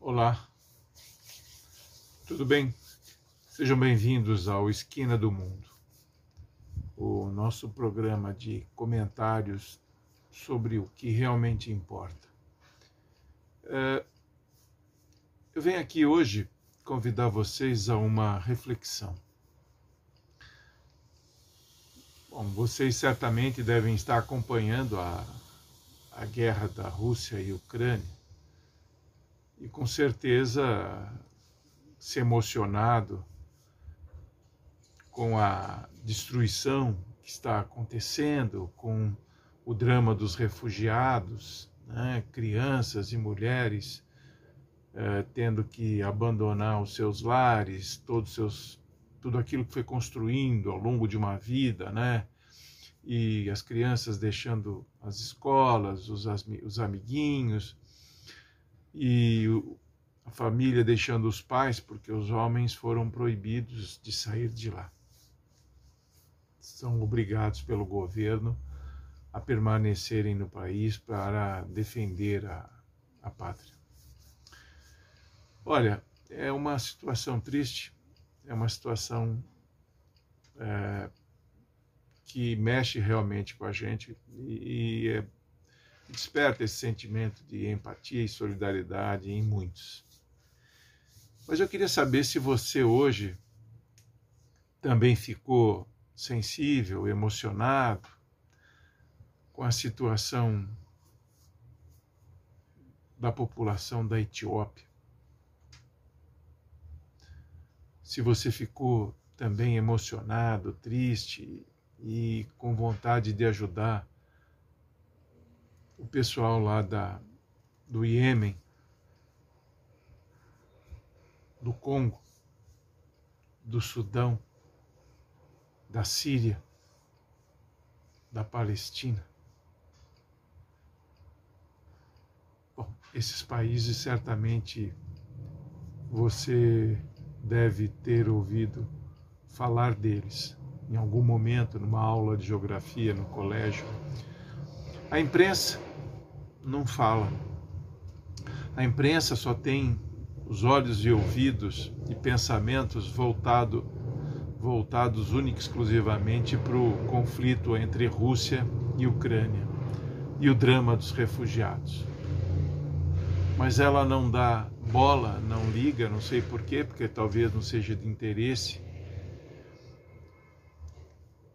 Olá, tudo bem? Sejam bem-vindos ao Esquina do Mundo, o nosso programa de comentários sobre o que realmente importa. É, eu venho aqui hoje convidar vocês a uma reflexão. Bom, vocês certamente devem estar acompanhando a, a guerra da Rússia e Ucrânia e com certeza se emocionado com a destruição que está acontecendo, com o drama dos refugiados, né? crianças e mulheres eh, tendo que abandonar os seus lares, todos seus, tudo aquilo que foi construindo ao longo de uma vida, né? E as crianças deixando as escolas, os, os amiguinhos, e a família deixando os pais, porque os homens foram proibidos de sair de lá. São obrigados pelo governo a permanecerem no país para defender a, a pátria. Olha, é uma situação triste, é uma situação é, que mexe realmente com a gente e, e é desperta esse sentimento de empatia e solidariedade em muitos. Mas eu queria saber se você hoje também ficou sensível, emocionado com a situação da população da Etiópia. Se você ficou também emocionado, triste e com vontade de ajudar o pessoal lá da, do Iêmen, do Congo, do Sudão, da Síria, da Palestina. Bom, esses países certamente você deve ter ouvido falar deles em algum momento, numa aula de geografia no colégio. A imprensa não fala. A imprensa só tem os olhos e ouvidos e pensamentos voltado, voltados única e exclusivamente para o conflito entre Rússia e Ucrânia e o drama dos refugiados. Mas ela não dá bola, não liga, não sei porquê, porque talvez não seja de interesse,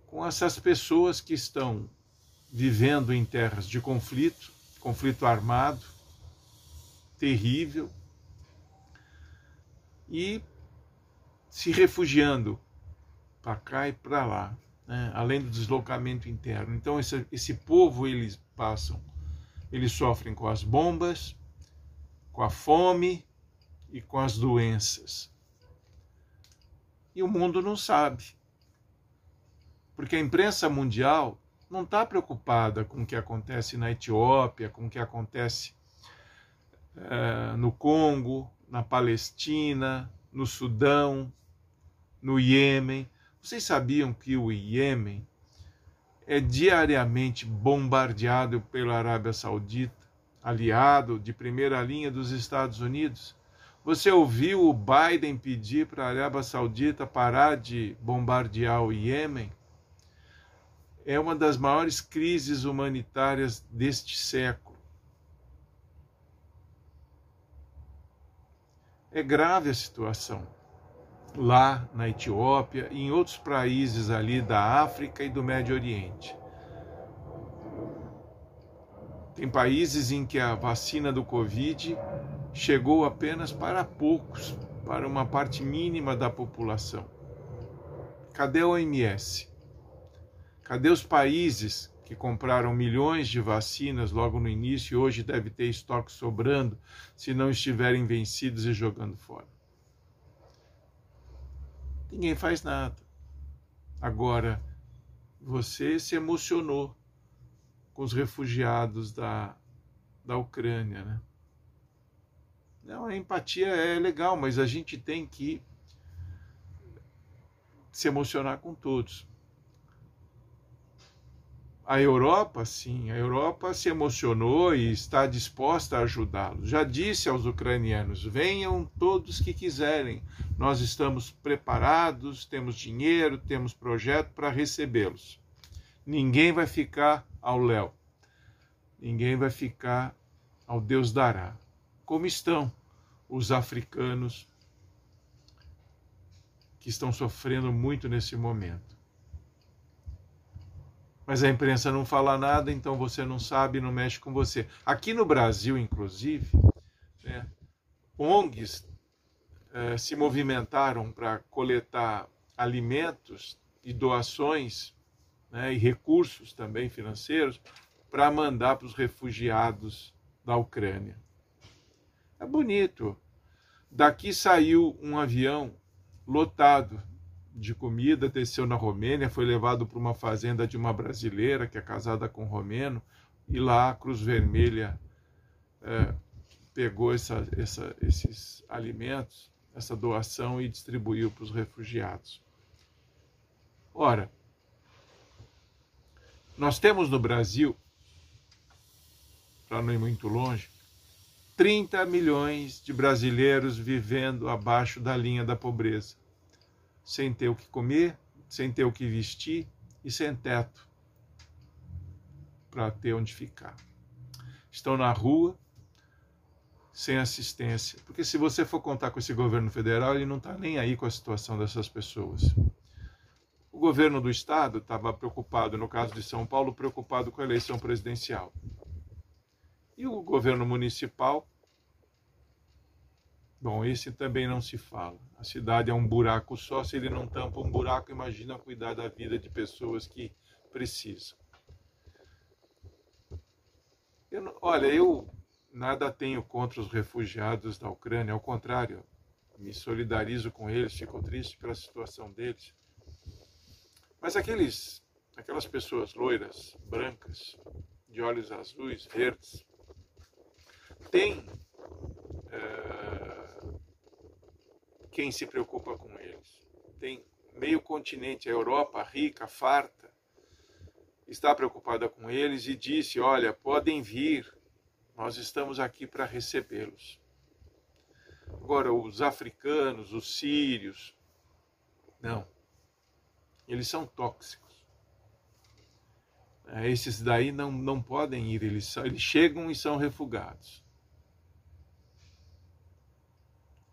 com essas pessoas que estão vivendo em terras de conflito, conflito armado, terrível, e se refugiando para cá e para lá, né? além do deslocamento interno. Então, esse, esse povo, eles passam, eles sofrem com as bombas, com a fome e com as doenças. E o mundo não sabe. Porque a imprensa mundial não está preocupada com o que acontece na Etiópia, com o que acontece é, no Congo, na Palestina, no Sudão, no Iêmen. Vocês sabiam que o Iêmen é diariamente bombardeado pela Arábia Saudita, aliado de primeira linha dos Estados Unidos? Você ouviu o Biden pedir para a Arábia Saudita parar de bombardear o Iêmen? É uma das maiores crises humanitárias deste século. É grave a situação lá na Etiópia e em outros países ali da África e do Médio Oriente. Tem países em que a vacina do Covid chegou apenas para poucos, para uma parte mínima da população. Cadê a OMS? Cadê os países que compraram milhões de vacinas logo no início e hoje deve ter estoque sobrando se não estiverem vencidos e jogando fora? Ninguém faz nada. Agora, você se emocionou com os refugiados da, da Ucrânia, né? Não, a empatia é legal, mas a gente tem que se emocionar com todos. A Europa, sim, a Europa se emocionou e está disposta a ajudá-los. Já disse aos ucranianos: venham todos que quiserem, nós estamos preparados, temos dinheiro, temos projeto para recebê-los. Ninguém vai ficar ao léu, ninguém vai ficar ao Deus dará. Como estão os africanos que estão sofrendo muito nesse momento? Mas a imprensa não fala nada, então você não sabe, não mexe com você. Aqui no Brasil, inclusive, né, ONGs eh, se movimentaram para coletar alimentos e doações né, e recursos também financeiros para mandar para os refugiados da Ucrânia. É bonito. Daqui saiu um avião lotado de comida, desceu na Romênia, foi levado para uma fazenda de uma brasileira que é casada com um romeno, e lá a Cruz Vermelha é, pegou essa, essa, esses alimentos, essa doação e distribuiu para os refugiados. Ora, nós temos no Brasil, para não ir muito longe, 30 milhões de brasileiros vivendo abaixo da linha da pobreza sem ter o que comer, sem ter o que vestir e sem teto para ter onde ficar. Estão na rua sem assistência, porque se você for contar com esse governo federal, ele não está nem aí com a situação dessas pessoas. O governo do estado estava preocupado, no caso de São Paulo, preocupado com a eleição presidencial. E o governo municipal Bom, esse também não se fala. A cidade é um buraco só. Se ele não tampa um buraco, imagina cuidar da vida de pessoas que precisam. Eu, olha, eu nada tenho contra os refugiados da Ucrânia, ao contrário, me solidarizo com eles, fico triste pela situação deles. Mas aqueles, aquelas pessoas loiras, brancas, de olhos azuis, verdes, têm. É, quem se preocupa com eles. Tem meio continente, a Europa rica, farta, está preocupada com eles e disse: Olha, podem vir, nós estamos aqui para recebê-los. Agora, os africanos, os sírios, não, eles são tóxicos. É, esses daí não, não podem ir, eles, eles chegam e são refugados. É,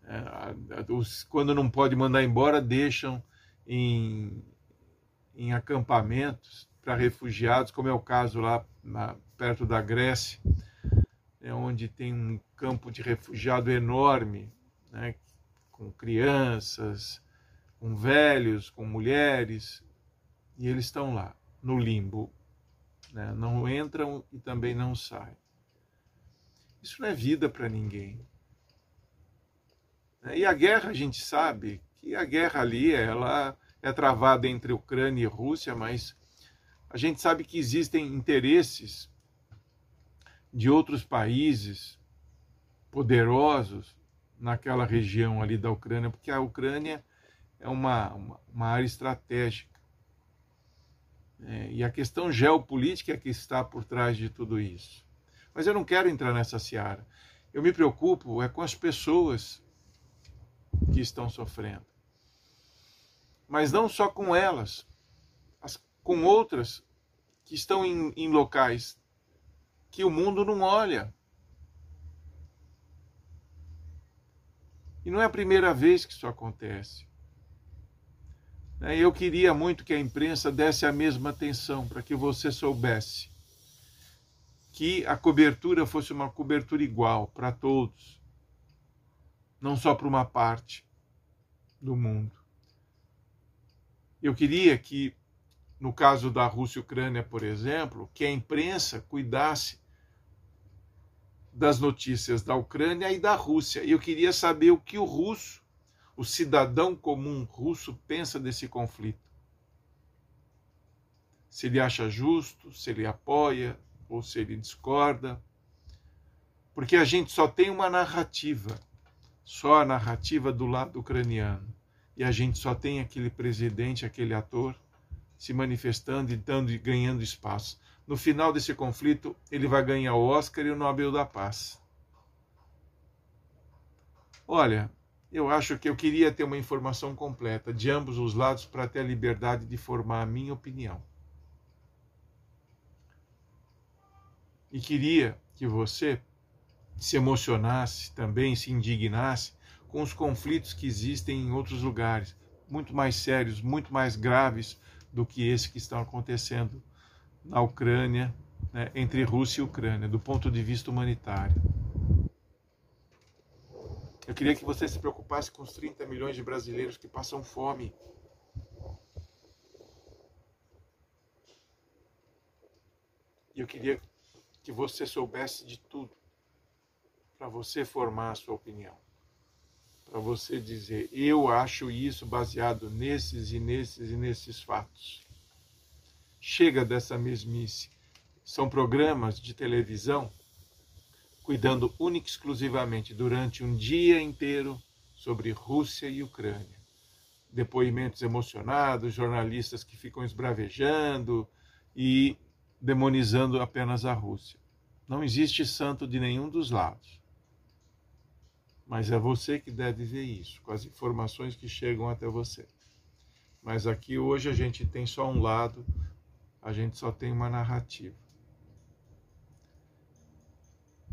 os, quando não pode mandar embora, deixam em, em acampamentos para refugiados, como é o caso lá na, perto da Grécia, né, onde tem um campo de refugiado enorme, né, com crianças, com velhos, com mulheres, e eles estão lá, no limbo. Né, não entram e também não saem. Isso não é vida para ninguém. Né? E a guerra, a gente sabe que a guerra ali ela é travada entre Ucrânia e Rússia, mas a gente sabe que existem interesses de outros países poderosos naquela região ali da Ucrânia, porque a Ucrânia é uma, uma, uma área estratégica. É, e a questão geopolítica é que está por trás de tudo isso. Mas eu não quero entrar nessa seara. Eu me preocupo é com as pessoas que estão sofrendo. Mas não só com elas, com outras que estão em, em locais que o mundo não olha. E não é a primeira vez que isso acontece. Né, eu queria muito que a imprensa desse a mesma atenção para que você soubesse que a cobertura fosse uma cobertura igual para todos não só para uma parte do mundo. Eu queria que, no caso da Rússia e Ucrânia, por exemplo, que a imprensa cuidasse das notícias da Ucrânia e da Rússia. E eu queria saber o que o russo, o cidadão comum russo, pensa desse conflito. Se ele acha justo, se ele apoia ou se ele discorda. Porque a gente só tem uma narrativa só a narrativa do lado ucraniano. E a gente só tem aquele presidente, aquele ator, se manifestando e dando e ganhando espaço. No final desse conflito, ele vai ganhar o Oscar e o Nobel da Paz. Olha, eu acho que eu queria ter uma informação completa de ambos os lados para ter a liberdade de formar a minha opinião. E queria que você se emocionasse também, se indignasse com os conflitos que existem em outros lugares, muito mais sérios, muito mais graves do que esse que estão acontecendo na Ucrânia, né, entre Rússia e Ucrânia, do ponto de vista humanitário. Eu queria que você se preocupasse com os 30 milhões de brasileiros que passam fome. E eu queria que você soubesse de tudo, para você formar a sua opinião para você dizer, eu acho isso baseado nesses e nesses e nesses fatos. Chega dessa mesmice. São programas de televisão cuidando única e exclusivamente durante um dia inteiro sobre Rússia e Ucrânia. Depoimentos emocionados, jornalistas que ficam esbravejando e demonizando apenas a Rússia. Não existe santo de nenhum dos lados. Mas é você que deve ver isso, com as informações que chegam até você. Mas aqui hoje a gente tem só um lado, a gente só tem uma narrativa.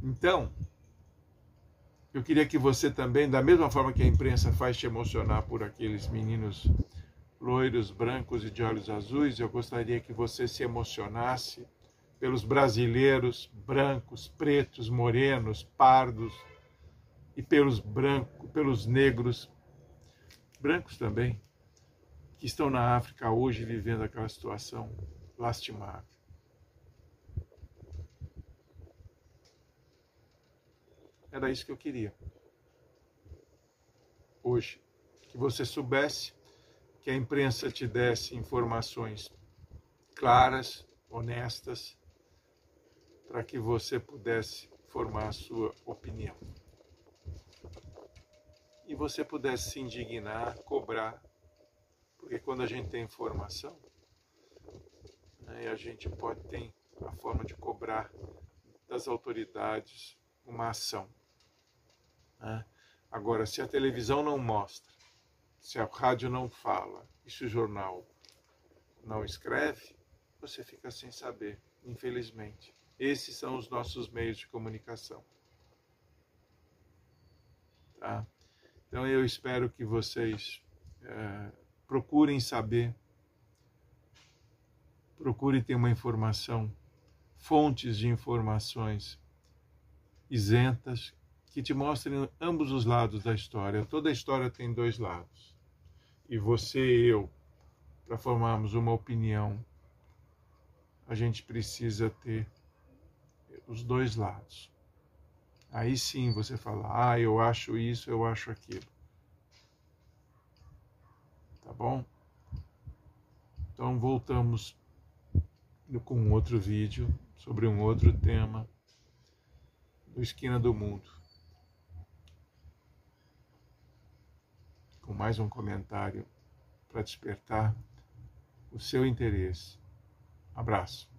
Então, eu queria que você também, da mesma forma que a imprensa faz te emocionar por aqueles meninos loiros, brancos e de olhos azuis, eu gostaria que você se emocionasse pelos brasileiros brancos, pretos, morenos, pardos, e pelos brancos, pelos negros, brancos também, que estão na África hoje vivendo aquela situação lastimável. Era isso que eu queria. Hoje, que você soubesse, que a imprensa te desse informações claras, honestas, para que você pudesse formar a sua opinião você pudesse se indignar, cobrar, porque quando a gente tem informação, né, a gente pode ter a forma de cobrar das autoridades uma ação. Né? Agora, se a televisão não mostra, se a rádio não fala e se o jornal não escreve, você fica sem saber, infelizmente. Esses são os nossos meios de comunicação. Tá? Então eu espero que vocês é, procurem saber, procurem ter uma informação, fontes de informações isentas que te mostrem ambos os lados da história. Toda história tem dois lados. E você e eu, para formarmos uma opinião, a gente precisa ter os dois lados. Aí sim você fala, ah, eu acho isso, eu acho aquilo. Tá bom? Então voltamos com outro vídeo sobre um outro tema do Esquina do Mundo. Com mais um comentário para despertar o seu interesse. Abraço.